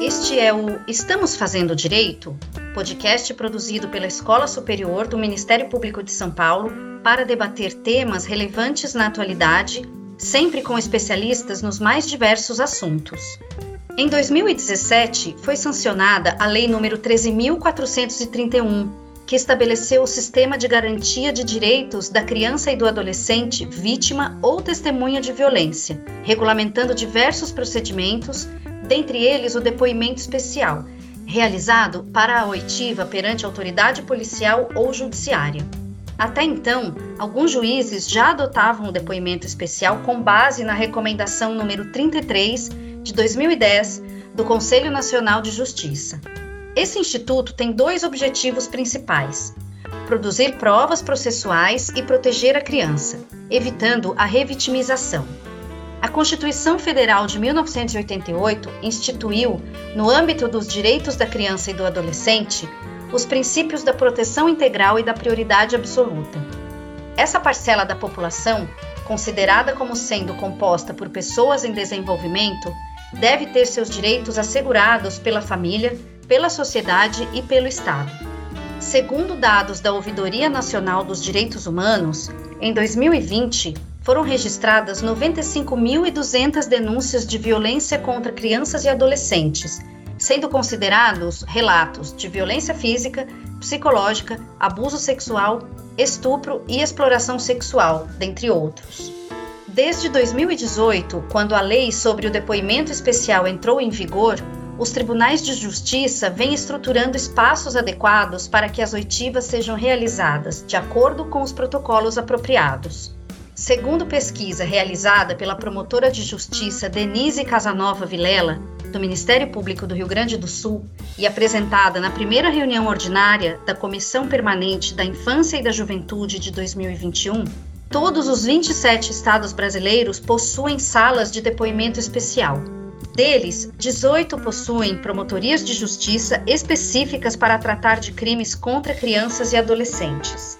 Este é o Estamos Fazendo Direito, podcast produzido pela Escola Superior do Ministério Público de São Paulo para debater temas relevantes na atualidade, sempre com especialistas nos mais diversos assuntos. Em 2017, foi sancionada a Lei nº 13.431, que estabeleceu o sistema de garantia de direitos da criança e do adolescente vítima ou testemunha de violência, regulamentando diversos procedimentos, dentre eles o depoimento especial, realizado para a oitiva perante autoridade policial ou judiciária. Até então, alguns juízes já adotavam o depoimento especial com base na recomendação número 33 de 2010 do Conselho Nacional de Justiça. Esse instituto tem dois objetivos principais: produzir provas processuais e proteger a criança, evitando a revitimização. A Constituição Federal de 1988 instituiu, no âmbito dos direitos da criança e do adolescente, os princípios da proteção integral e da prioridade absoluta. Essa parcela da população, considerada como sendo composta por pessoas em desenvolvimento, deve ter seus direitos assegurados pela família, pela sociedade e pelo Estado. Segundo dados da Ouvidoria Nacional dos Direitos Humanos, em 2020 foram registradas 95.200 denúncias de violência contra crianças e adolescentes, sendo considerados relatos de violência física, psicológica, abuso sexual, estupro e exploração sexual, dentre outros. Desde 2018, quando a lei sobre o depoimento especial entrou em vigor, os tribunais de justiça vêm estruturando espaços adequados para que as oitivas sejam realizadas de acordo com os protocolos apropriados. Segundo pesquisa realizada pela promotora de justiça Denise Casanova Vilela, do Ministério Público do Rio Grande do Sul, e apresentada na primeira reunião ordinária da Comissão Permanente da Infância e da Juventude de 2021, Todos os 27 estados brasileiros possuem salas de depoimento especial. Deles, 18 possuem promotorias de justiça específicas para tratar de crimes contra crianças e adolescentes.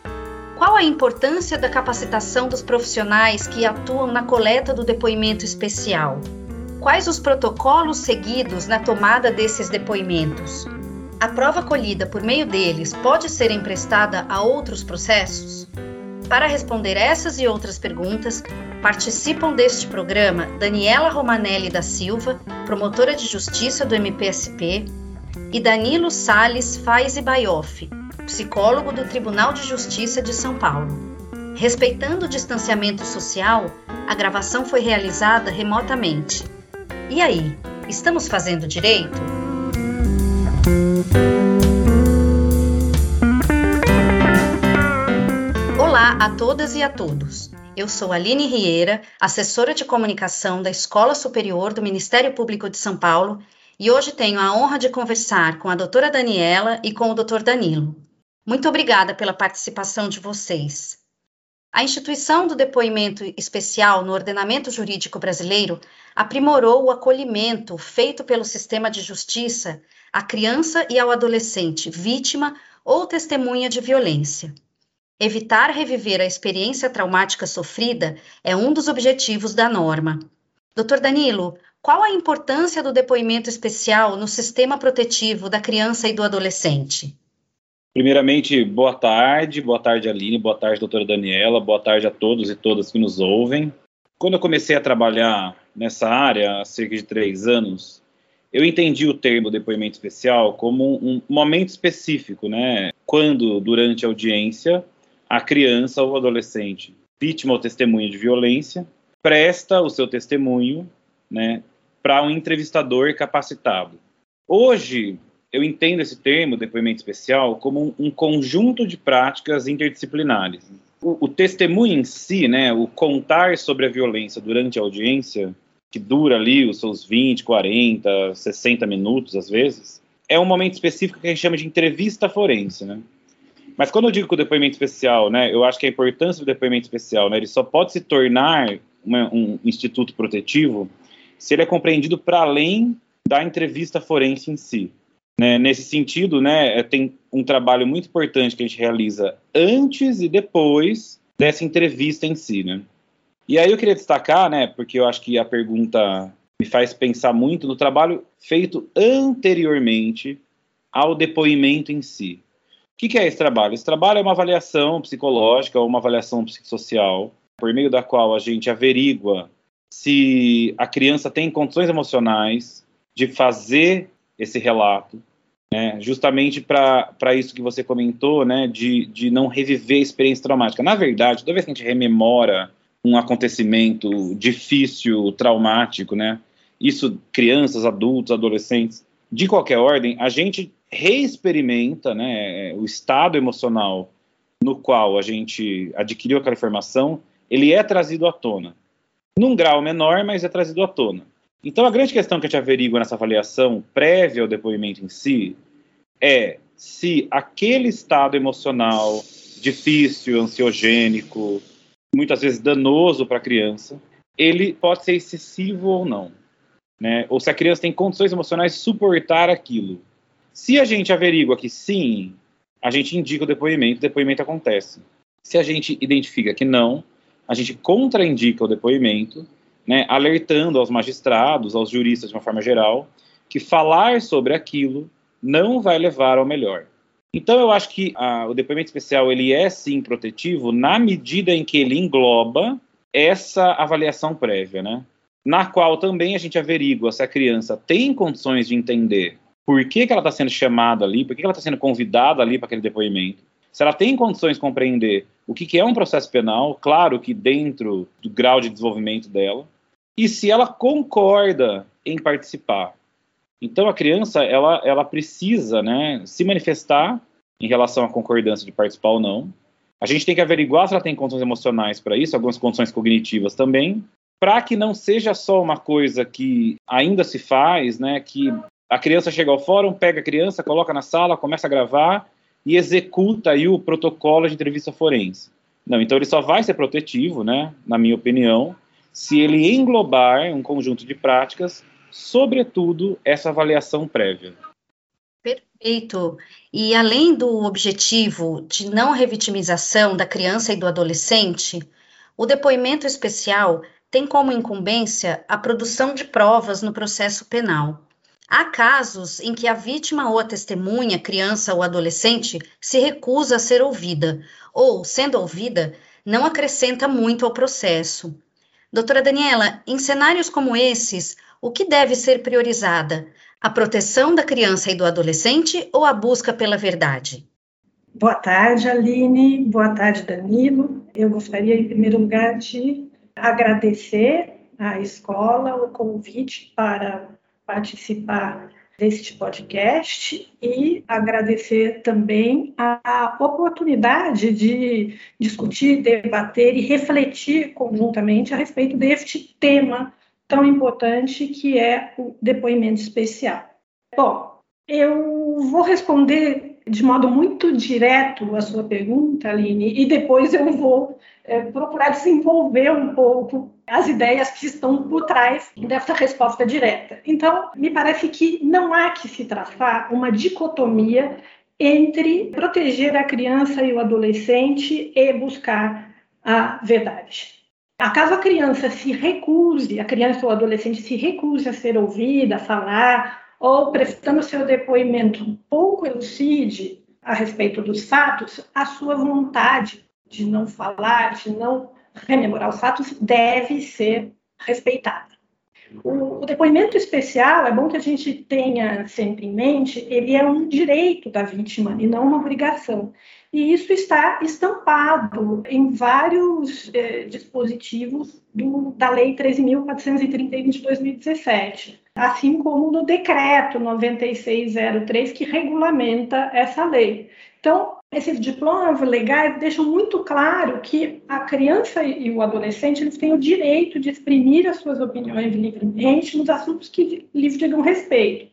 Qual a importância da capacitação dos profissionais que atuam na coleta do depoimento especial? Quais os protocolos seguidos na tomada desses depoimentos? A prova colhida por meio deles pode ser emprestada a outros processos? Para responder essas e outras perguntas, participam deste programa Daniela Romanelli da Silva, promotora de justiça do MPSP, e Danilo Sales Faize Baioff, psicólogo do Tribunal de Justiça de São Paulo. Respeitando o distanciamento social, a gravação foi realizada remotamente. E aí, estamos fazendo direito? Olá a todas e a todos. Eu sou Aline Rieira, assessora de comunicação da Escola Superior do Ministério Público de São Paulo, e hoje tenho a honra de conversar com a doutora Daniela e com o doutor Danilo. Muito obrigada pela participação de vocês. A instituição do depoimento especial no ordenamento jurídico brasileiro aprimorou o acolhimento feito pelo sistema de justiça à criança e ao adolescente vítima ou testemunha de violência. Evitar reviver a experiência traumática sofrida é um dos objetivos da norma. Dr. Danilo, qual a importância do depoimento especial no sistema protetivo da criança e do adolescente? Primeiramente, boa tarde, boa tarde Aline, boa tarde doutora Daniela, boa tarde a todos e todas que nos ouvem. Quando eu comecei a trabalhar nessa área há cerca de três anos, eu entendi o termo depoimento especial como um momento específico, né? Quando, durante a audiência, a criança ou adolescente vítima ou testemunha de violência presta o seu testemunho né, para um entrevistador capacitado. Hoje, eu entendo esse termo, depoimento especial, como um, um conjunto de práticas interdisciplinares. O, o, testemunho em si, né, o contar sobre a violência durante a audiência, que dura ali os seus 20, 40, 60 minutos às vezes, é um momento específico que a gente chama de entrevista forense, né? Mas quando eu digo que o depoimento especial, né, eu acho que a importância do depoimento especial, né, ele só pode se tornar uma, um instituto protetivo se ele é compreendido para além da entrevista forense em si. Né? Nesse sentido, né, tem um trabalho muito importante que a gente realiza antes e depois dessa entrevista em si, né? E aí eu queria destacar, né, porque eu acho que a pergunta me faz pensar muito no trabalho feito anteriormente ao depoimento em si. Que, que é esse trabalho? Esse trabalho é uma avaliação psicológica ou uma avaliação psicossocial, por meio da qual a gente averigua se a criança tem condições emocionais de fazer esse relato, né, justamente para isso que você comentou, né, de, de não reviver a experiência traumática. Na verdade, toda vez que a gente rememora um acontecimento difícil, traumático, né, isso crianças, adultos, adolescentes, de qualquer ordem, a gente reexperimenta né, o estado emocional no qual a gente adquiriu aquela informação, ele é trazido à tona. Num grau menor, mas é trazido à tona. Então, a grande questão que a gente averigua nessa avaliação prévia ao depoimento em si é se aquele estado emocional difícil, ansiogênico, muitas vezes danoso para a criança, ele pode ser excessivo ou não né? Ou se a criança tem condições emocionais de suportar aquilo. Se a gente averigua que sim, a gente indica o depoimento, o depoimento acontece. Se a gente identifica que não, a gente contraindica o depoimento, né, alertando aos magistrados, aos juristas de uma forma geral, que falar sobre aquilo não vai levar ao melhor. Então eu acho que a, o depoimento especial ele é sim protetivo na medida em que ele engloba essa avaliação prévia, né? na qual também a gente averigua se a criança tem condições de entender por que, que ela está sendo chamada ali, por que, que ela está sendo convidada ali para aquele depoimento, se ela tem condições de compreender o que, que é um processo penal, claro que dentro do grau de desenvolvimento dela, e se ela concorda em participar. Então a criança ela, ela precisa né, se manifestar em relação à concordância de participar ou não. A gente tem que averiguar se ela tem condições emocionais para isso, algumas condições cognitivas também, para que não seja só uma coisa que ainda se faz, né, que a criança chega ao fórum, pega a criança, coloca na sala, começa a gravar e executa aí o protocolo de entrevista forense. Não, então ele só vai ser protetivo, né, na minha opinião, se ele englobar um conjunto de práticas, sobretudo essa avaliação prévia. Perfeito. E além do objetivo de não revitimização da criança e do adolescente, o depoimento especial tem como incumbência a produção de provas no processo penal. Há casos em que a vítima ou a testemunha, criança ou adolescente, se recusa a ser ouvida, ou, sendo ouvida, não acrescenta muito ao processo. Doutora Daniela, em cenários como esses, o que deve ser priorizada? A proteção da criança e do adolescente ou a busca pela verdade? Boa tarde, Aline. Boa tarde, Danilo. Eu gostaria, em primeiro lugar, de agradecer à escola o convite para participar deste podcast e agradecer também a oportunidade de discutir, debater e refletir conjuntamente a respeito deste tema tão importante que é o depoimento especial. Bom, eu vou responder de modo muito direto a sua pergunta, Aline, e depois eu vou é, procurar desenvolver um pouco as ideias que estão por trás dessa resposta direta. Então, me parece que não há que se traçar uma dicotomia entre proteger a criança e o adolescente e buscar a verdade. Acaso a criança se recuse, a criança ou adolescente se recuse a ser ouvida, a falar, ou prestando seu depoimento pouco elucide a respeito dos fatos, a sua vontade de não falar, de não rememorar os fatos, deve ser respeitada. O, o, depoimento especial, é bom que a gente tenha sempre em mente, ele é um direito da vítima e não uma obrigação. E isso está estampado em vários eh, dispositivos do, da Lei 13.431 de 2017, assim como no decreto 9603 que regulamenta essa lei. Então, esses diplomas legais deixam muito claro que a criança e o adolescente eles têm o direito de exprimir as suas opiniões livremente nos assuntos que lhes digam respeito,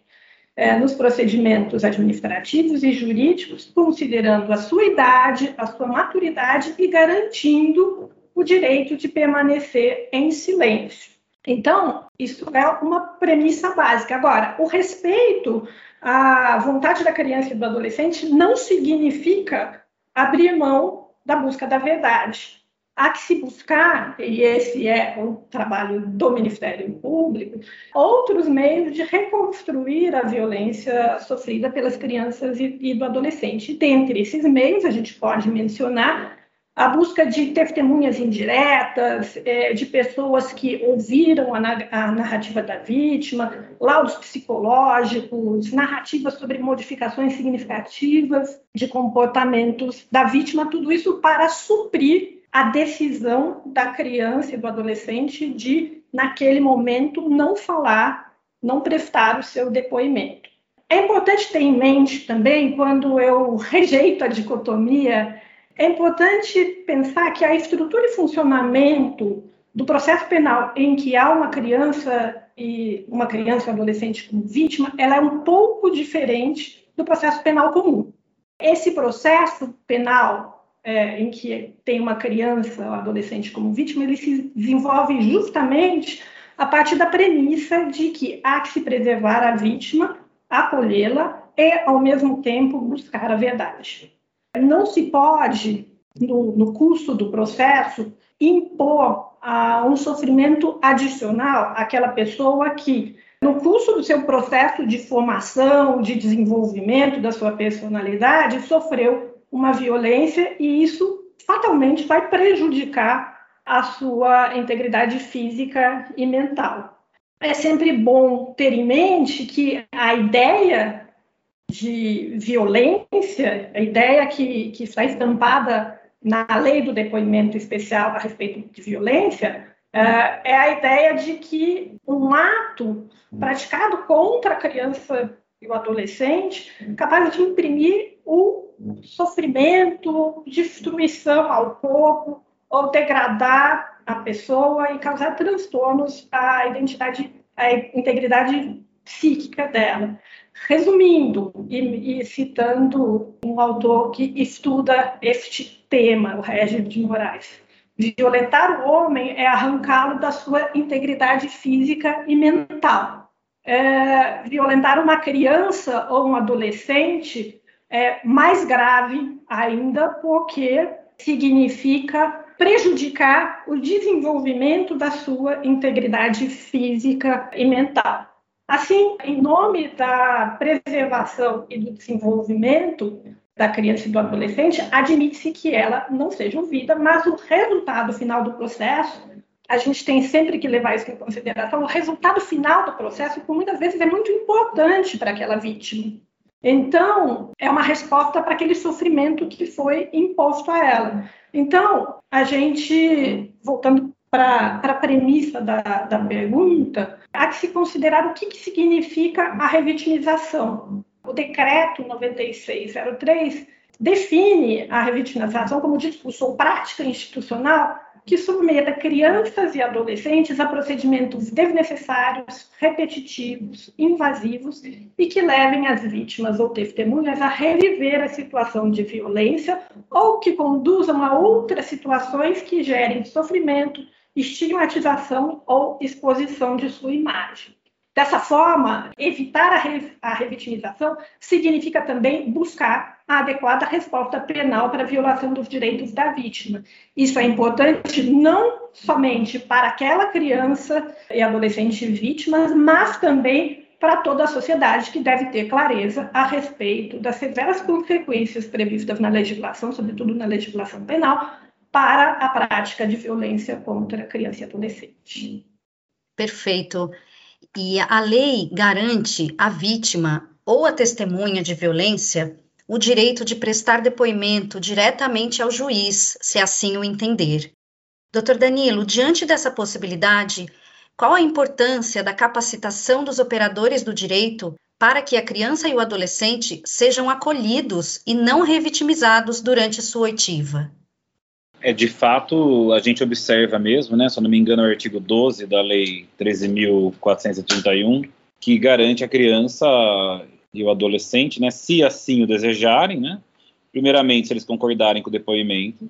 é, nos procedimentos administrativos e jurídicos, considerando a sua idade, a sua maturidade e garantindo o direito de permanecer em silêncio. Então, isso é uma premissa básica. Agora, o respeito à vontade da criança e do adolescente não significa abrir mão da busca da verdade. Há que se buscar, e esse é o trabalho do Ministério Público, outros meios de reconstruir a violência sofrida pelas crianças e, e do adolescente. Dentre esses meios, a gente pode mencionar a busca de testemunhas indiretas, é, de pessoas que ouviram a, a, narrativa da vítima, laudos psicológicos, narrativas sobre modificações significativas de comportamentos da vítima, tudo isso para suprir a decisão da criança e do adolescente de, naquele momento, não falar, não prestar o seu depoimento. É importante ter em mente também, quando eu rejeito a dicotomia é importante pensar que a estrutura e funcionamento do processo penal em que há uma criança e uma criança e adolescente como vítima, ela é um pouco diferente do processo penal comum. Esse processo penal é, em que tem uma criança ou adolescente como vítima, ele se desenvolve justamente a partir da premissa de que há que se preservar a vítima, acolhê-la e, ao mesmo tempo, buscar a verdade. Não se pode, no, no curso do processo, impor a um sofrimento adicional àquela pessoa que, no curso do seu processo de formação, de desenvolvimento da sua personalidade, sofreu uma violência e isso fatalmente vai prejudicar a sua integridade física e mental. É sempre bom ter em mente que a ideia de violência, a ideia que, que está estampada na lei do depoimento especial a respeito de violência, uh, é a ideia de que um ato praticado contra a criança e o adolescente capaz de imprimir o sofrimento, destruição ao corpo ou degradar a pessoa e causar transtornos à identidade, à integridade psíquica dela. Resumindo e, e, citando um autor que estuda este tema, o Régis de Moraes, violentar o homem é arrancá-lo da sua integridade física e mental. É, violentar uma criança ou um adolescente é mais grave ainda, porque significa prejudicar o desenvolvimento da sua integridade física e mental. Assim, em nome da preservação e do desenvolvimento da criança e do adolescente, admite-se que ela não seja ouvida, mas o resultado final do processo, a gente tem sempre que levar isso em consideração, o resultado final do processo, que muitas vezes é muito importante para aquela vítima. Então, é uma resposta para aquele sofrimento que foi imposto a ela. Então, a gente, voltando para a premissa da, da pergunta, há que se considerar o que, que significa a revitimização. O decreto 9603 define a revitimização como discurso ou prática institucional que submeta crianças e adolescentes a procedimentos desnecessários, repetitivos, invasivos e que levem as vítimas ou testemunhas a reviver a situação de violência ou que conduzam a outras situações que gerem sofrimento, estigmatização ou exposição de sua imagem. Dessa forma, evitar a, re a revitimização significa também buscar a adequada resposta penal para a violação dos direitos da vítima. Isso é importante não somente para aquela criança e adolescente vítimas, mas também para toda a sociedade que deve ter clareza a respeito das severas consequências previstas na legislação, sobretudo na legislação penal, para a prática de violência contra criança e adolescente. Perfeito. E a lei garante à vítima ou à testemunha de violência o direito de prestar depoimento diretamente ao juiz, se assim o entender. Doutor Danilo, diante dessa possibilidade, qual a importância da capacitação dos operadores do direito para que a criança e o adolescente sejam acolhidos e não revitimizados durante sua oitiva? É, de fato, a gente observa mesmo, né, se eu não me engano, é o artigo 12 da Lei 13.431, que garante a criança e o adolescente, né, se assim o desejarem, né, primeiramente, se eles concordarem com o depoimento,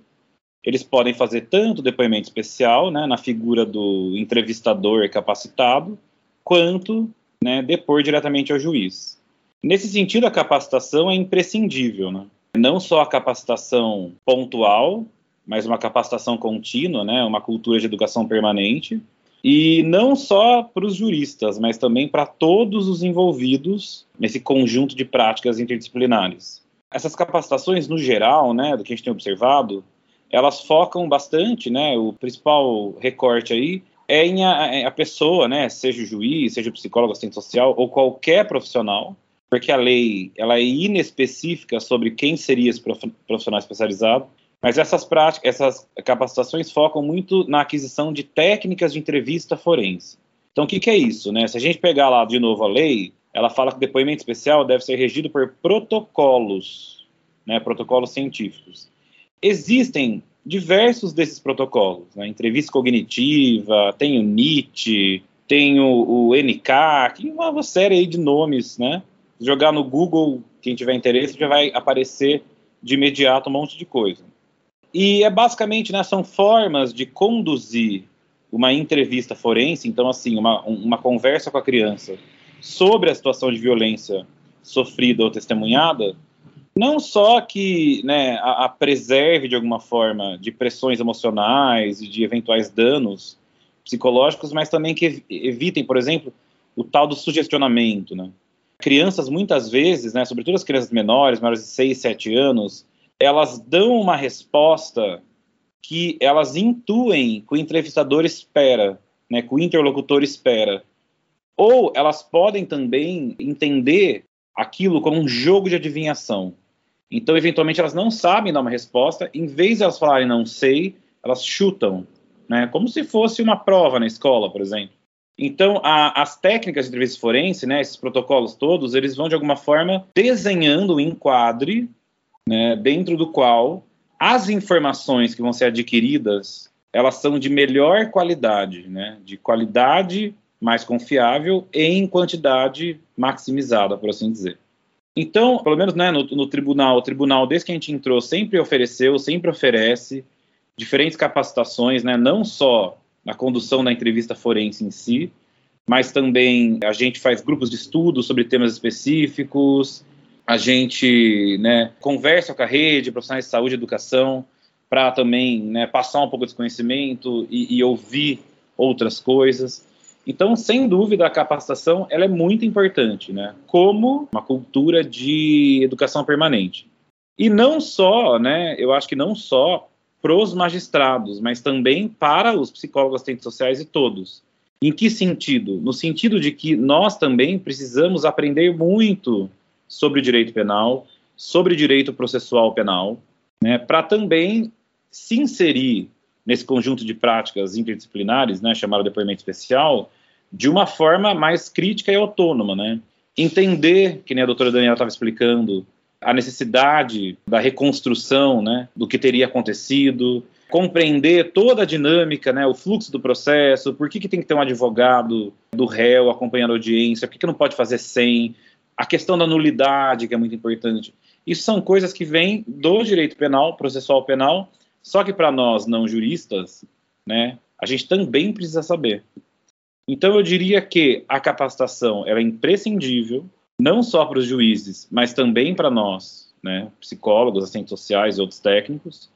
Eles podem fazer tanto depoimento especial, né, na figura do entrevistador capacitado, quanto né, depor diretamente ao juiz. Nesse sentido, a capacitação é imprescindível, né? não só a capacitação pontual, mas uma capacitação contínua, né, uma cultura de educação permanente, e não só para os juristas, mas também para todos os envolvidos nesse conjunto de práticas interdisciplinares. Essas capacitações, no geral, né, do que a gente tem observado, elas focam bastante, né, o principal recorte aí é em a, a pessoa, né, seja o juiz, seja o psicólogo, assistente social ou qualquer profissional, porque a lei ela é inespecífica sobre quem seria esse profissional especializado, mas essas práticas, essas capacitações focam muito na aquisição de técnicas de entrevista forense. Então, o que, que é isso? Né? Se a gente pegar lá de novo a lei, ela fala que depoimento especial deve ser regido por protocolos, né, protocolos científicos. Existem diversos desses protocolos, né, entrevista cognitiva, tem o NIT, tem o, o NK, uma série de nomes, né, jogar no Google, quem tiver interesse, já vai aparecer de imediato um monte de coisa. E é basicamente, né, são formas de conduzir uma entrevista forense, então assim, uma, uma conversa com a criança sobre a situação de violência sofrida ou testemunhada, não só que né, a, a, preserve de alguma forma de pressões emocionais e de eventuais danos psicológicos, mas também que evitem, por exemplo, o tal do sugestionamento, né? Crianças, muitas vezes, né, sobretudo as crianças menores, maiores de 6, 7 anos, elas dão uma resposta que elas intuem que o entrevistador espera, né, que o interlocutor espera. Ou elas podem também entender aquilo como um jogo de adivinhação. Então, eventualmente, elas não sabem dar uma resposta, em vez de elas falarem não sei, elas chutam, né, como se fosse uma prova na escola, por exemplo. Então, a, as técnicas de entrevista forense, né, esses protocolos todos, eles vão de alguma forma desenhando um enquadre né, dentro do qual as informações que vão ser adquiridas elas são de melhor qualidade, né, de qualidade mais confiável em quantidade maximizada, por assim dizer. Então, pelo menos né, no, no tribunal, o tribunal, desde que a gente entrou, sempre ofereceu, sempre oferece diferentes capacitações, né, não só na condução da entrevista forense em si, mas também a gente faz grupos de estudo sobre temas específicos, a gente né, conversa com a rede, profissionais de saúde e educação, para também né, passar um pouco desse conhecimento e, e, ouvir outras coisas. Então, sem dúvida, a capacitação ela é muito importante, né, como uma cultura de educação permanente. E não só, né, eu acho que não só para os magistrados, mas também para os psicólogos, assistentes sociais e todos. Em que sentido? No sentido de que nós também precisamos aprender muito sobre direito penal, sobre direito processual penal, né, para também se inserir nesse conjunto de práticas interdisciplinares, né, chamado depoimento especial, de uma forma mais crítica e autônoma, né? Entender, que nem a doutora Daniela estava explicando, a necessidade da reconstrução né, do que teria acontecido, compreender toda a dinâmica, né, o fluxo do processo, por que, que tem que ter um advogado do réu acompanhando a audiência, por que, que não pode fazer sem, a questão da nulidade, que é muito importante. Isso são coisas que vêm do direito penal, processual penal, só que para nós não juristas, né, a gente também precisa saber. Então eu diria que a capacitação é imprescindível, não só para os juízes, mas também para nós, né, psicólogos, assistentes sociais e outros técnicos,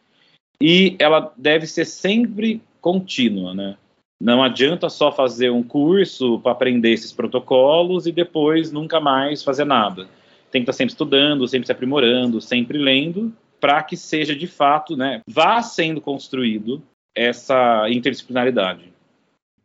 e ela deve ser sempre contínua, né? Não adianta só fazer um curso para aprender esses protocolos e depois nunca mais fazer nada. Tem que estar sempre estudando, sempre se aprimorando, sempre lendo, para que seja de fato, né, vá sendo construído essa interdisciplinaridade.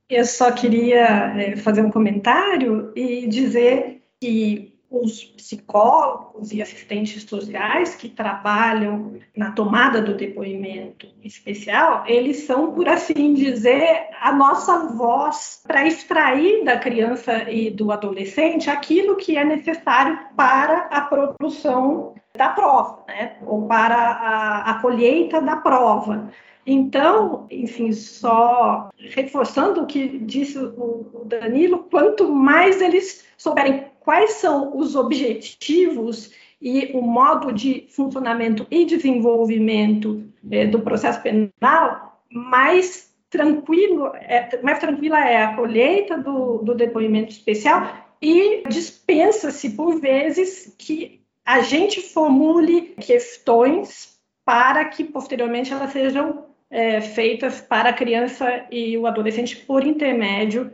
Eu só queria é, fazer um comentário e dizer que os psicólogos e assistentes sociais que trabalham na tomada do depoimento especial, eles são, por assim dizer, a nossa voz para extrair da criança e do adolescente aquilo que é necessário para a produção da prova, né? ou para a, a colheita da prova. Então, enfim, só reforçando o que disse o Danilo, quanto mais eles souberem quais são os objetivos e o modo de funcionamento e desenvolvimento é, do processo penal, mais tranquilo, é, mais tranquila é a colheita do, do depoimento especial e dispensa-se por vezes que a gente formule questões para que posteriormente elas sejam é, feitas para a criança e o adolescente por intermédio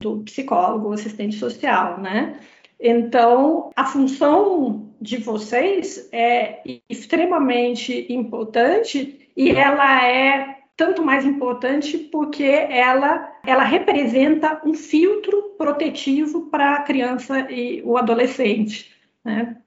do psicólogo, assistente social, né? Então, a função de vocês é extremamente importante e ela é tanto mais importante porque ela, ela representa um filtro protetivo para a criança e o adolescente. Né?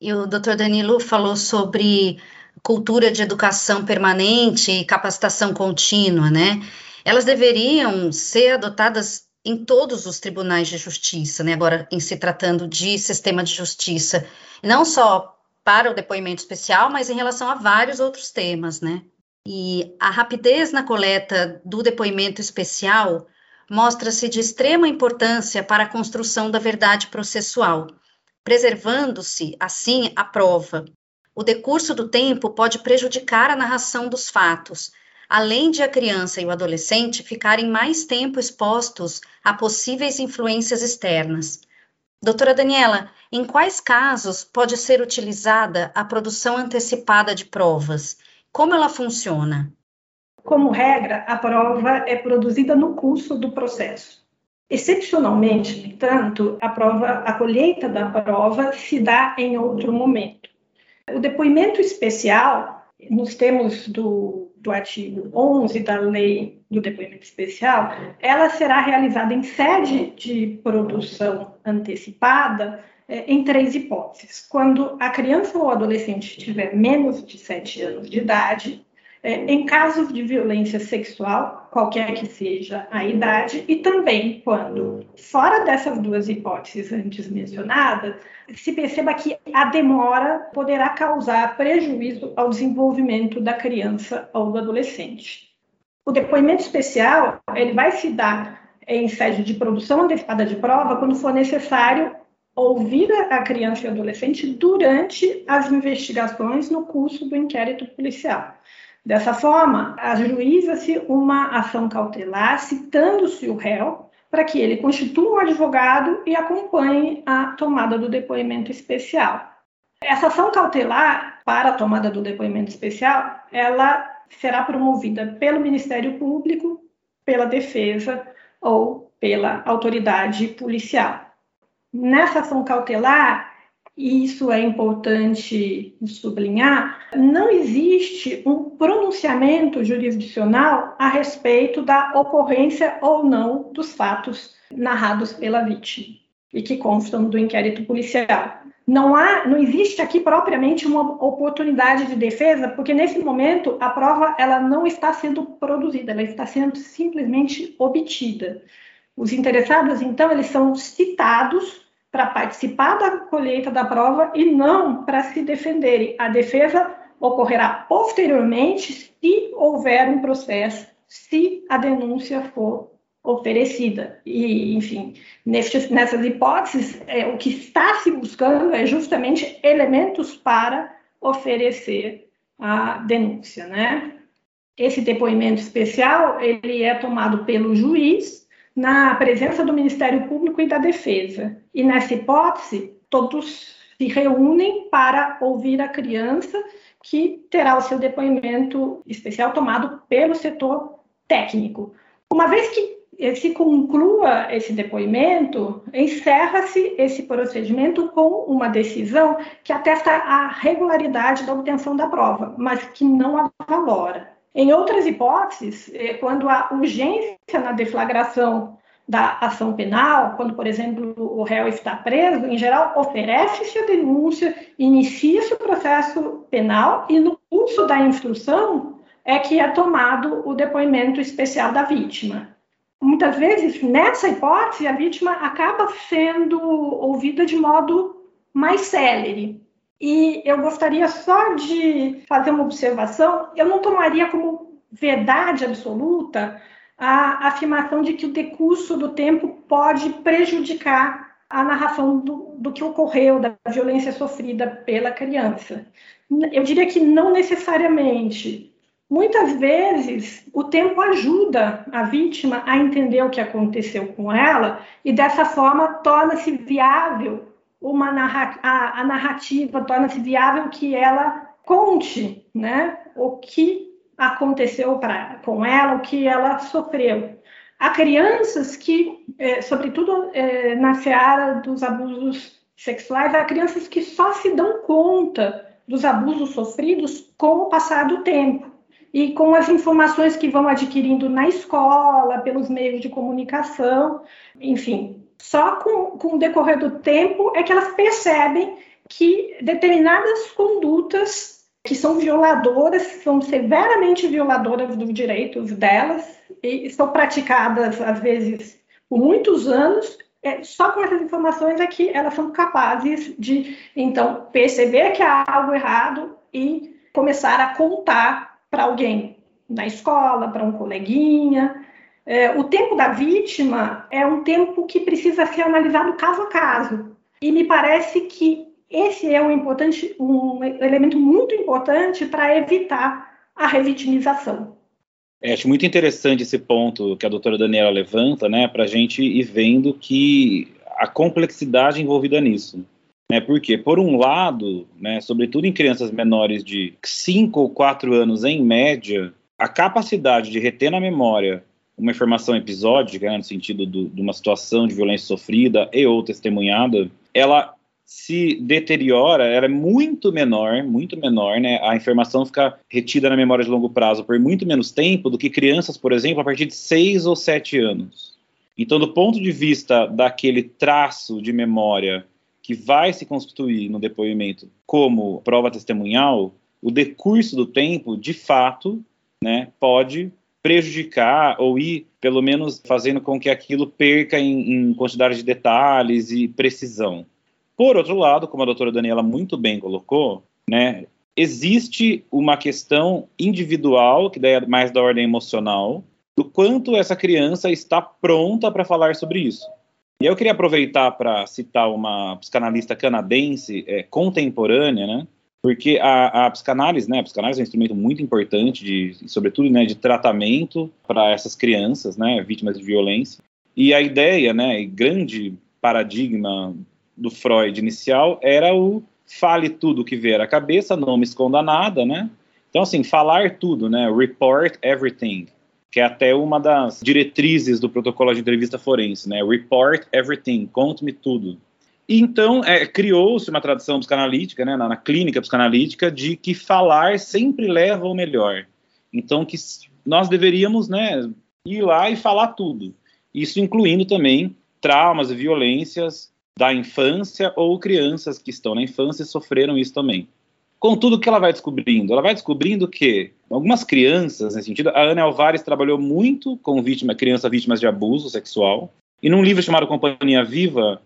E o doutor Danilo falou sobre cultura de educação permanente e capacitação contínua, né? Elas deveriam ser adotadas em todos os tribunais de justiça, né? Agora, em se tratando de sistema de justiça, não só para o depoimento especial, mas em relação a vários outros temas, né? E a rapidez na coleta do depoimento especial mostra-se de extrema importância para a construção da verdade processual, preservando-se, assim, a prova, o decurso do tempo pode prejudicar a narração dos fatos, além de a criança e o adolescente ficarem mais tempo expostos a possíveis influências externas. Doutora Daniela, em quais casos pode ser utilizada a produção antecipada de provas? Como ela funciona? Como regra, a prova é produzida no curso do processo. Excepcionalmente, no entanto, a prova, a colheita da prova se dá em outro momento. O depoimento especial, nos termos do, do artigo 11 da lei do depoimento especial, ela será realizada em sede de produção antecipada é, em três hipóteses. Quando a criança ou adolescente tiver menos de 7 anos de idade, é, em casos de violência sexual, qualquer que seja a idade, e também quando, fora dessas duas hipóteses antes mencionadas, se perceba que a demora poderá causar prejuízo ao desenvolvimento da criança ou do adolescente. O depoimento especial ele vai se dar em sede de produção antecipada de prova quando for necessário ouvir a criança e adolescente durante as investigações no curso do inquérito policial. Dessa forma, ajuiza-se uma ação cautelar citando-se o réu para que ele constitua um advogado e acompanhe a tomada do depoimento especial. Essa ação cautelar para a tomada do depoimento especial, ela será promovida pelo Ministério Público, pela defesa ou pela autoridade policial. Nessa ação cautelar, e isso é importante sublinhar, não existe um pronunciamento jurisdicional a respeito da ocorrência ou não dos fatos narrados pela vítima e que constam do inquérito policial. Não há, não existe aqui propriamente uma oportunidade de defesa, porque nesse momento a prova ela não está sendo produzida, ela está sendo simplesmente obtida. Os interessados, então, eles são citados para participar da colheita da prova e não para se defenderem. A defesa ocorrerá posteriormente se houver um processo, se a denúncia for oferecida. E, enfim, nestes, nessas hipóteses, é, o que está se buscando é justamente elementos para oferecer a denúncia, né? Esse depoimento especial, ele é tomado pelo juiz na presença do Ministério Público e da Defesa. E nessa hipótese, todos se reúnem para ouvir a criança, que terá o seu depoimento especial tomado pelo setor técnico. Uma vez que se conclua esse depoimento, encerra-se esse procedimento com uma decisão que atesta a regularidade da obtenção da prova, mas que não a valora. Em outras hipóteses, é, quando há urgência na deflagração da ação penal, quando, por exemplo, o réu está preso, em geral, oferece-se a denúncia, inicia-se o processo penal e, no curso da instrução, é que é tomado o depoimento especial da vítima. Muitas vezes, nessa hipótese, a vítima acaba sendo ouvida de modo mais célere, e eu gostaria só de fazer uma observação: eu não tomaria como verdade absoluta a afirmação de que o decurso do tempo pode prejudicar a narração do, do que ocorreu, da violência sofrida pela criança. Eu diria que não necessariamente. Muitas vezes, o tempo ajuda a vítima a entender o que aconteceu com ela e, dessa forma, torna-se viável uma narra a, a narrativa, torna-se viável que ela conte né, o que aconteceu pra, com ela, o que ela sofreu. Há crianças que, é, sobretudo é, na seara dos abusos sexuais, há crianças que só se dão conta dos abusos sofridos com o passar do tempo e com as informações que vão adquirindo na escola, pelos meios de comunicação, enfim. Só com, com o decorrer do tempo é que elas percebem que determinadas condutas que são violadoras, são severamente violadoras dos direitos delas e são praticadas, às vezes, por muitos anos, é, só com essas informações é que elas são capazes de, então, perceber que há algo errado e começar a contar para alguém na escola, para um coleguinha. É, o tempo da vítima é um tempo que precisa ser analisado caso a caso. E me parece que esse é um, importante, um elemento muito importante para evitar a revitimização. É, acho muito interessante esse ponto que a doutora Daniela levanta, né, para a gente ir vendo que a complexidade envolvida nisso. Né? Porque, por um lado, né, sobretudo em crianças menores de 5 ou 4 anos em média, a capacidade de reter na memória uma informação episódica, né, no sentido do, de uma situação de violência sofrida e ou testemunhada, ela se deteriora, ela é muito menor, muito menor, né? A informação fica retida na memória de longo prazo por muito menos tempo do que crianças, por exemplo, a partir de 6 ou 7 anos. Então, do ponto de vista daquele traço de memória que vai se constituir no depoimento como prova testemunhal, o decurso do tempo, de fato, né, pode prejudicar ou ir, pelo menos, fazendo com que aquilo perca em, em quantidade de detalhes e precisão. Por outro lado, como a doutora Daniela muito bem colocou, né, existe uma questão individual, que daí é mais da ordem emocional, do quanto essa criança está pronta para falar sobre isso. E eu queria aproveitar para citar uma psicanalista canadense é, contemporânea, né? Porque a, a, psicanálise, né? A psicanálise é um instrumento muito importante, de, sobretudo, né, de tratamento para essas crianças, né, vítimas de violência. E a ideia, né, grande paradigma do Freud inicial era o fale tudo que vier à cabeça, não me esconda nada, né? Então, assim, falar tudo, né? Report everything que é até uma das diretrizes do protocolo de entrevista forense, né? Report everything, conte-me tudo. Então é, criou-se uma tradição psicanalítica, né, na, na, clínica psicanalítica, de que falar sempre leva ao melhor. Então que nós deveríamos, né, ir lá e falar tudo. Isso incluindo também traumas e violências da infância ou crianças que estão na infância e sofreram isso também. Contudo, o que ela vai descobrindo? Ela vai descobrindo que algumas crianças, nesse sentido, a Ana Alvares trabalhou muito com vítima, crianças vítimas de abuso sexual, e num livro chamado Companhia Viva,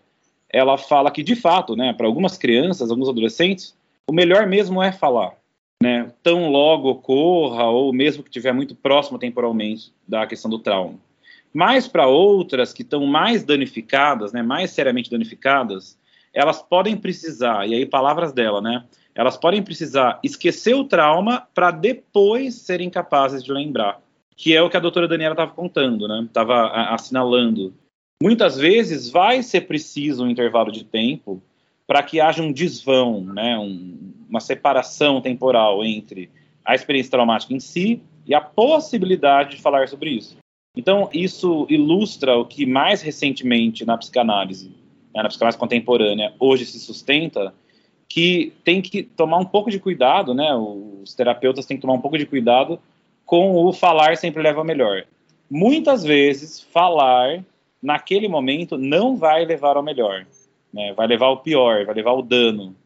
ela fala que, de fato, né, para algumas crianças, alguns adolescentes, o melhor mesmo é falar. Né, tão logo ocorra, ou mesmo que estiver muito próximo temporalmente da questão do trauma. Mas para outras que estão mais danificadas, né, mais seriamente danificadas, elas podem precisar, e aí palavras dela, né, elas podem precisar esquecer o trauma para depois serem capazes de lembrar, que é o que a doutora Daniela estava contando, né? Estava assinalando. Muitas vezes vai ser preciso um intervalo de tempo para que haja um desvão, né? Um, uma separação temporal entre a experiência traumática em si e a possibilidade de falar sobre isso. Então, isso ilustra o que mais recentemente na psicanálise, né, na psicanálise contemporânea, hoje se sustenta, que tem que tomar um pouco de cuidado, né? Os terapeutas têm que tomar um pouco de cuidado com o falar sempre leva melhor. Muitas vezes, falar naquele momento não vai levar ao melhor, né? Vai levar ao pior, vai levar ao dano.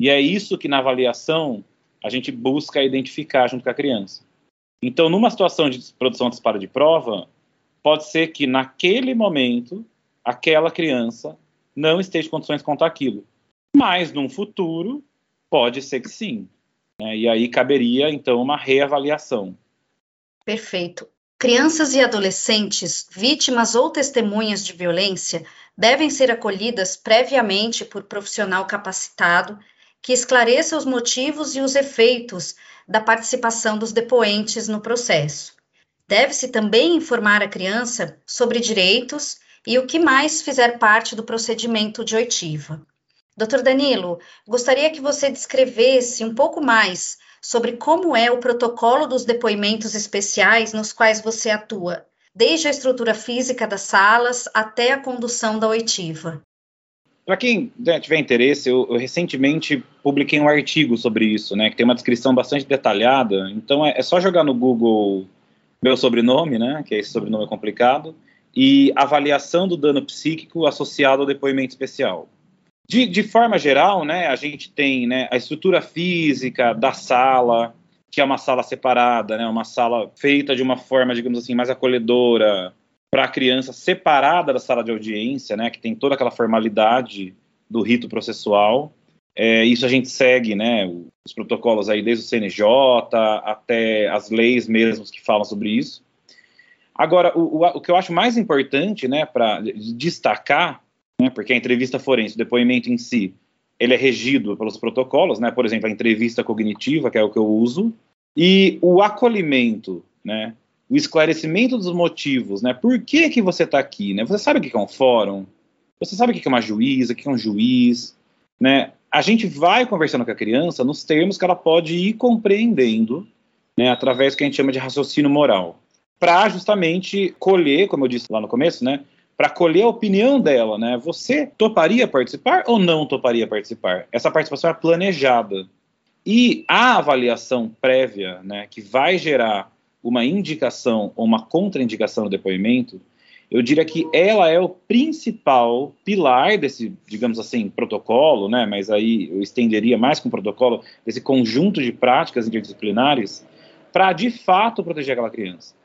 E é isso que na avaliação a gente busca identificar junto com a criança. Então, numa situação de produção de disparo de prova, pode ser que naquele momento aquela criança não esteja em condições de contar aquilo mas num futuro pode ser que sim. Né? E aí caberia então uma reavaliação. Perfeito. Crianças e adolescentes vítimas ou testemunhas de violência devem ser acolhidas previamente por profissional capacitado que esclareça os motivos e os efeitos da participação dos depoentes no processo. Deve-se também informar a criança sobre direitos e o que mais fizer parte do procedimento de oitiva. Doutor Danilo, gostaria que você descrevesse um pouco mais sobre como é o protocolo dos depoimentos especiais nos quais você atua, desde a estrutura física das salas até a condução da oitiva. Para quem né, tiver interesse, eu, eu, recentemente publiquei um artigo sobre isso, né, que tem uma descrição bastante detalhada. Então é, é só jogar no Google meu sobrenome, né, que é esse sobrenome complicado, e avaliação do dano psíquico associado ao depoimento especial. De, de forma geral, né, a gente tem né, a estrutura física da sala, que é uma sala separada, né, uma sala feita de uma forma, digamos assim, mais acolhedora para a criança, separada da sala de audiência, né, que tem toda aquela formalidade do rito processual. É, isso a gente segue, né, os protocolos aí desde o CNJ até as leis mesmos que falam sobre isso. Agora, o, o, o que eu acho mais importante, né, para destacar né, porque a entrevista forense, o depoimento em si, ele é regido pelos protocolos, né, por exemplo, a entrevista cognitiva, que é o que eu uso, e o acolhimento, né, o esclarecimento dos motivos, né, por que que você está aqui, né, você sabe o que é um fórum, você sabe o que é uma juíza, o que é um juiz, né, a gente vai conversando com a criança nos termos que ela pode ir compreendendo, né, através do que a gente chama de raciocínio moral, para justamente colher, como eu disse lá no começo, né, para colher a opinião dela, né? Você toparia participar ou não toparia participar? Essa participação é planejada. E a avaliação prévia, né, que vai gerar uma indicação ou uma contraindicação no depoimento, eu diria que ela é o principal pilar desse, digamos assim, protocolo, né, mas aí eu estenderia mais com o protocolo, desse conjunto de práticas interdisciplinares, para de fato proteger aquela criança.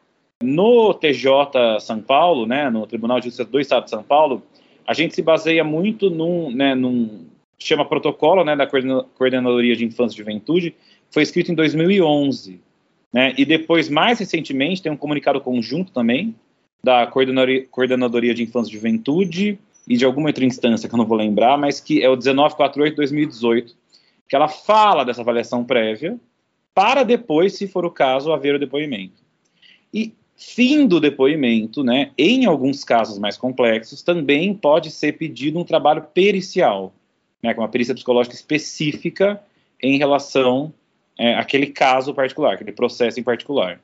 No TJ São Paulo, né, no Tribunal de Justiça do Estado de São Paulo, a gente se baseia muito num, né, num chama protocolo, né, da Coordenadoria de Infância e Juventude, foi escrito em 2011, né, e depois, mais recentemente, tem um comunicado conjunto também da Coordenadoria, de Infância e Juventude e de alguma outra instância que eu não vou lembrar, mas que é o 1948-2018, que ela fala dessa avaliação prévia para depois, se for o caso, haver o depoimento. E Fim do depoimento, né, em alguns casos mais complexos, também pode ser pedido um trabalho pericial, né, com uma perícia psicológica específica em relação é, àquele caso particular, aquele processo em particular.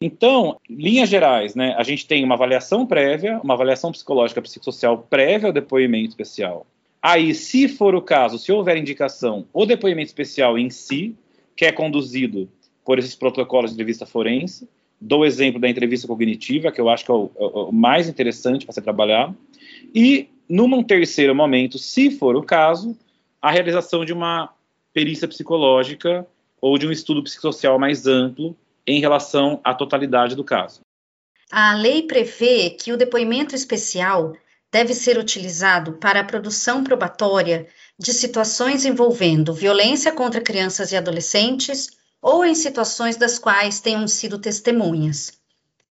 Então, linhas gerais, né, a gente tem uma avaliação prévia, uma avaliação psicológica psicossocial prévia ao depoimento especial. Aí, se for o caso, se houver indicação, o depoimento especial em si, que é conduzido por esses protocolos de entrevista forense, Dou o exemplo da entrevista cognitiva, que eu acho que é o, é o mais interessante para ser trabalhado. E, num terceiro momento, se for o caso, a realização de uma perícia psicológica ou de um estudo psicossocial mais amplo em relação à totalidade do caso. A lei prevê que o depoimento especial deve ser utilizado para a produção probatória de situações envolvendo violência contra crianças e adolescentes, ou em situações das quais tenham sido testemunhas.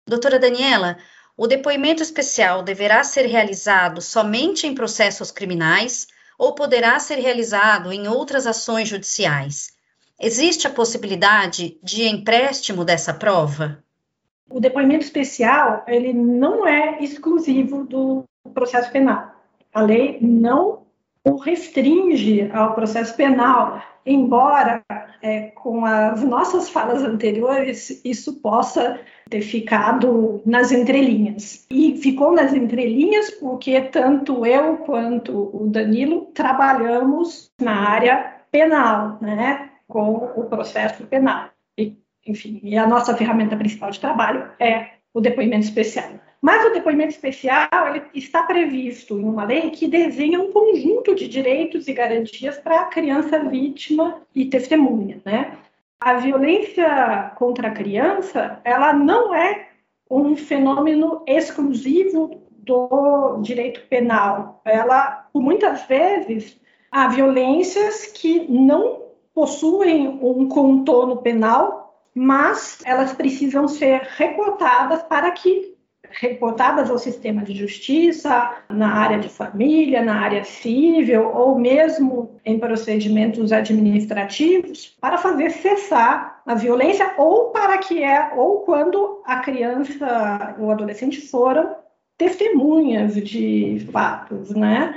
Doutora Daniela, o depoimento especial deverá ser realizado somente em processos criminais ou poderá ser realizado em outras ações judiciais? Existe a possibilidade de empréstimo dessa prova? O depoimento especial, ele não é exclusivo do processo penal. A lei não o restringe ao processo penal, embora é, com as nossas falas anteriores isso possa ter ficado nas entrelinhas. E ficou nas entrelinhas porque tanto eu quanto o Danilo trabalhamos na área penal, né, com o processo penal. E, enfim, e a nossa ferramenta principal de trabalho é o depoimento especial. Mas o depoimento especial está previsto em uma lei que desenha um conjunto de direitos e garantias para a criança vítima e testemunha, né? A violência contra a criança, ela não é um fenômeno exclusivo do direito penal. Ela, muitas vezes, há violências que não possuem um contorno penal mas elas precisam ser reportadas para que reportadas ao sistema de justiça, na área de família, na área civil ou mesmo em procedimentos administrativos, para fazer cessar a violência ou para que é ou quando a criança ou adolescente foram testemunhas de fatos, né?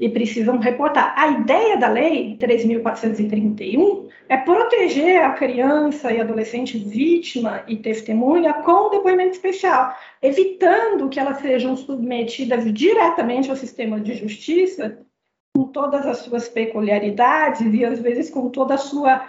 E precisam reportar. A ideia da lei 3.431 é proteger a criança e adolescente vítima e testemunha com depoimento especial, evitando que elas sejam submetidas diretamente ao sistema de justiça, com todas as suas peculiaridades e às vezes com toda a sua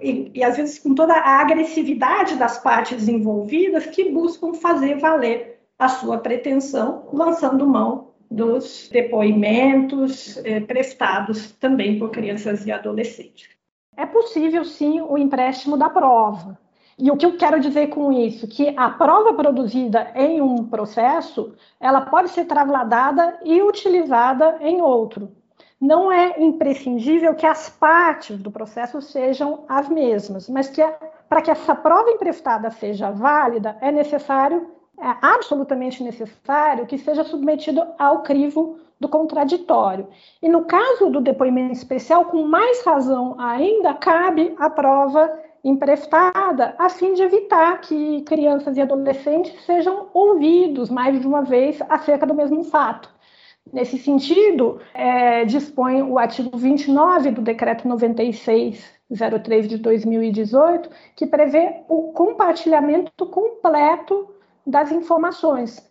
e, e às vezes com toda a agressividade das partes envolvidas que buscam fazer valer a sua pretensão, lançando mão dos depoimentos eh, prestados também por crianças e adolescentes. É possível, sim, o empréstimo da prova. E o que eu quero dizer com isso? Que a prova produzida em um processo, ela pode ser trasladada e utilizada em outro. Não é imprescindível que as partes do processo sejam as mesmas, mas que para que essa prova emprestada seja válida, é necessário é absolutamente necessário que seja submetido ao crivo do contraditório. E no caso do depoimento especial, com mais razão ainda, cabe a prova emprestada, a fim de evitar que crianças e adolescentes sejam ouvidos mais de uma vez acerca do mesmo fato. Nesse sentido, é, dispõe o artigo 29 do Decreto 9603 de 2018, que prevê o compartilhamento completo das informações.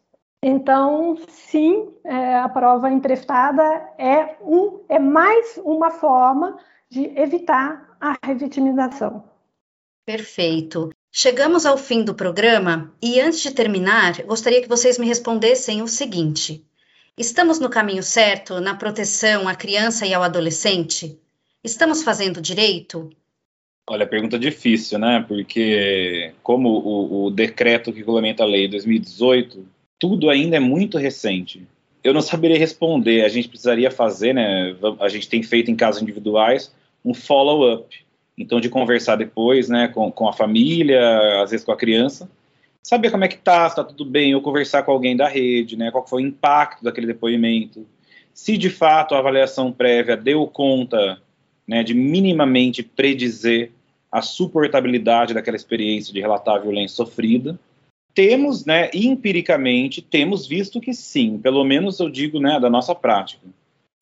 Então, sim, é, a prova emprestada é, um, é mais uma forma de evitar a revitimização. Perfeito. Chegamos ao fim do programa e, antes de terminar, gostaria que vocês me respondessem o seguinte: estamos no caminho certo na proteção à criança e ao adolescente? Estamos fazendo direito? Olha, pergunta difícil, né? Porque, como o, o decreto que regulamenta a lei de 2018, tudo ainda é muito recente. Eu não saberia responder. A gente precisaria fazer, né? A gente tem feito em casos individuais um follow-up. Então, de conversar depois, né, com, com a família, às vezes com a criança, saber como é que tá, se tá tudo bem, ou conversar com alguém da rede, né, qual foi o impacto daquele depoimento. Se de fato a avaliação prévia deu conta né, de minimamente predizer a suportabilidade daquela experiência de relatar a violência sofrida. Temos, né, empiricamente, temos visto que sim, pelo menos eu digo, né, da nossa prática.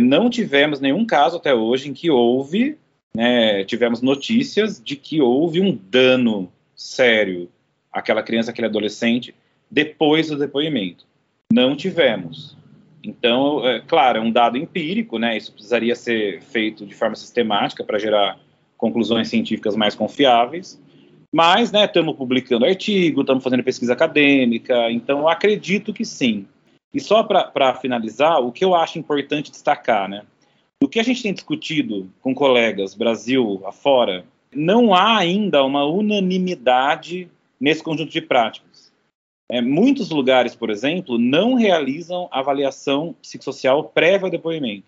Não tivemos nenhum caso até hoje em que houve, né, tivemos notícias de que houve um dano sério àquela criança, aquele adolescente, depois do depoimento. Não tivemos. Então, é, claro, é um dado empírico, né? Isso precisaria ser feito de forma sistemática para gerar conclusões científicas mais confiáveis. Mas, né, estamos publicando artigo, estamos fazendo pesquisa acadêmica, então acredito que sim. E só para finalizar, o que eu acho importante destacar, né? O que a gente tem discutido com colegas Brasil afora, não há ainda uma unanimidade nesse conjunto de práticas. É, muitos lugares, por exemplo, não realizam avaliação psicossocial prévia ao depoimento.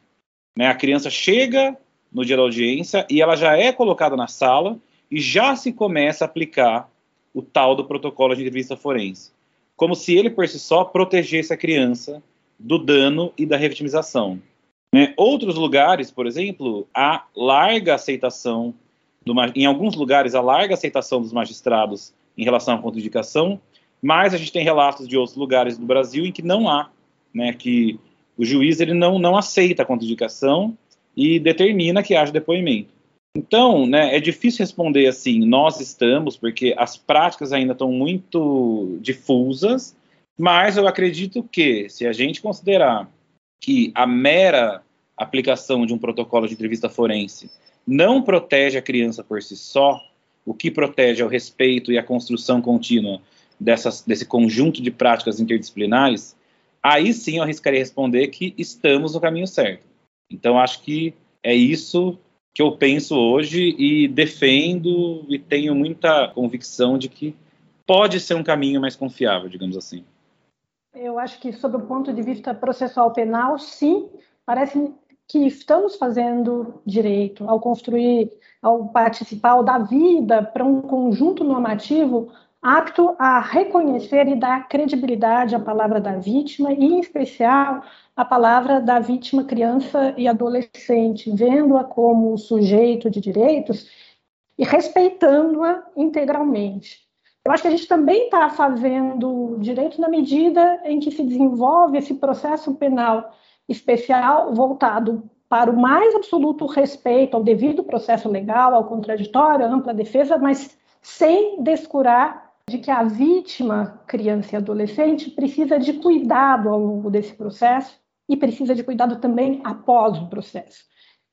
Né? A criança chega no dia da audiência e ela já é colocada na sala e já se começa a aplicar o tal do protocolo de entrevista forense, como se ele por si só protegesse a criança do dano e da revitimização. Né? Outros lugares, por exemplo, há larga aceitação, do, em alguns lugares, a larga aceitação dos magistrados em relação à contraindicação, mas a gente tem relatos de outros lugares do Brasil em que não há, né, que o juiz ele não, não aceita a contraindicação e determina que haja depoimento. Então, né, é difícil responder assim, nós estamos, porque as práticas ainda estão muito difusas, mas eu acredito que, se a gente considerar que a mera aplicação de um protocolo de entrevista forense não protege a criança por si só, o que protege é o respeito e a construção contínua dessas, desse conjunto de práticas interdisciplinares, aí sim eu arriscaria responder que estamos no caminho certo. Então, acho que é isso que eu penso hoje e defendo e tenho muita convicção de que pode ser um caminho mais confiável, digamos assim. Eu acho que, sob o ponto de vista processual penal, sim, parece que estamos fazendo direito ao construir, ao participar da vida para um conjunto normativo apto a reconhecer e dar credibilidade à palavra da vítima e, em especial, a palavra da vítima criança e adolescente, vendo-a como sujeito de direitos e respeitando-a integralmente. Eu acho que a gente também está fazendo direito na medida em que se desenvolve esse processo penal especial voltado para o mais absoluto respeito ao devido processo legal, ao contraditório, à ampla defesa, mas sem descurar de que a vítima, criança e adolescente, precisa de cuidado ao longo desse processo e precisa de cuidado também após o processo.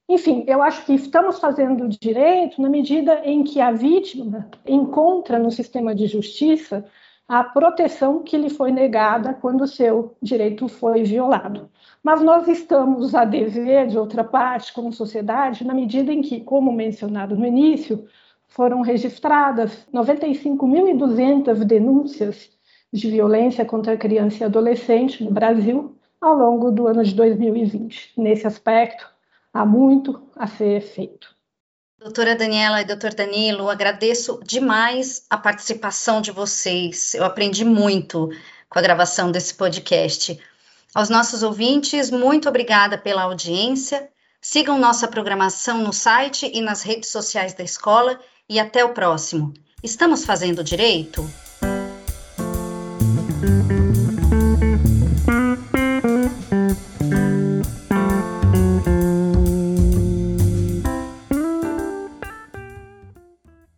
Enfim, eu acho que estamos fazendo direito na medida em que a vítima encontra no sistema de justiça a proteção que lhe foi negada quando o seu direito foi violado. Mas nós estamos a dever, de outra parte, como sociedade, na medida em que, como mencionado no início, foram registradas 95.200 denúncias de violência contra criança e adolescente no Brasil ao longo do ano de 2020. Nesse aspecto, há muito a ser feito. Doutora Daniela e doutor Danilo, agradeço demais a participação de vocês. Eu aprendi muito com a gravação desse podcast. Aos nossos ouvintes, muito obrigada pela audiência. Sigam nossa programação no site e nas redes sociais da escola e até o próximo. Estamos fazendo direito?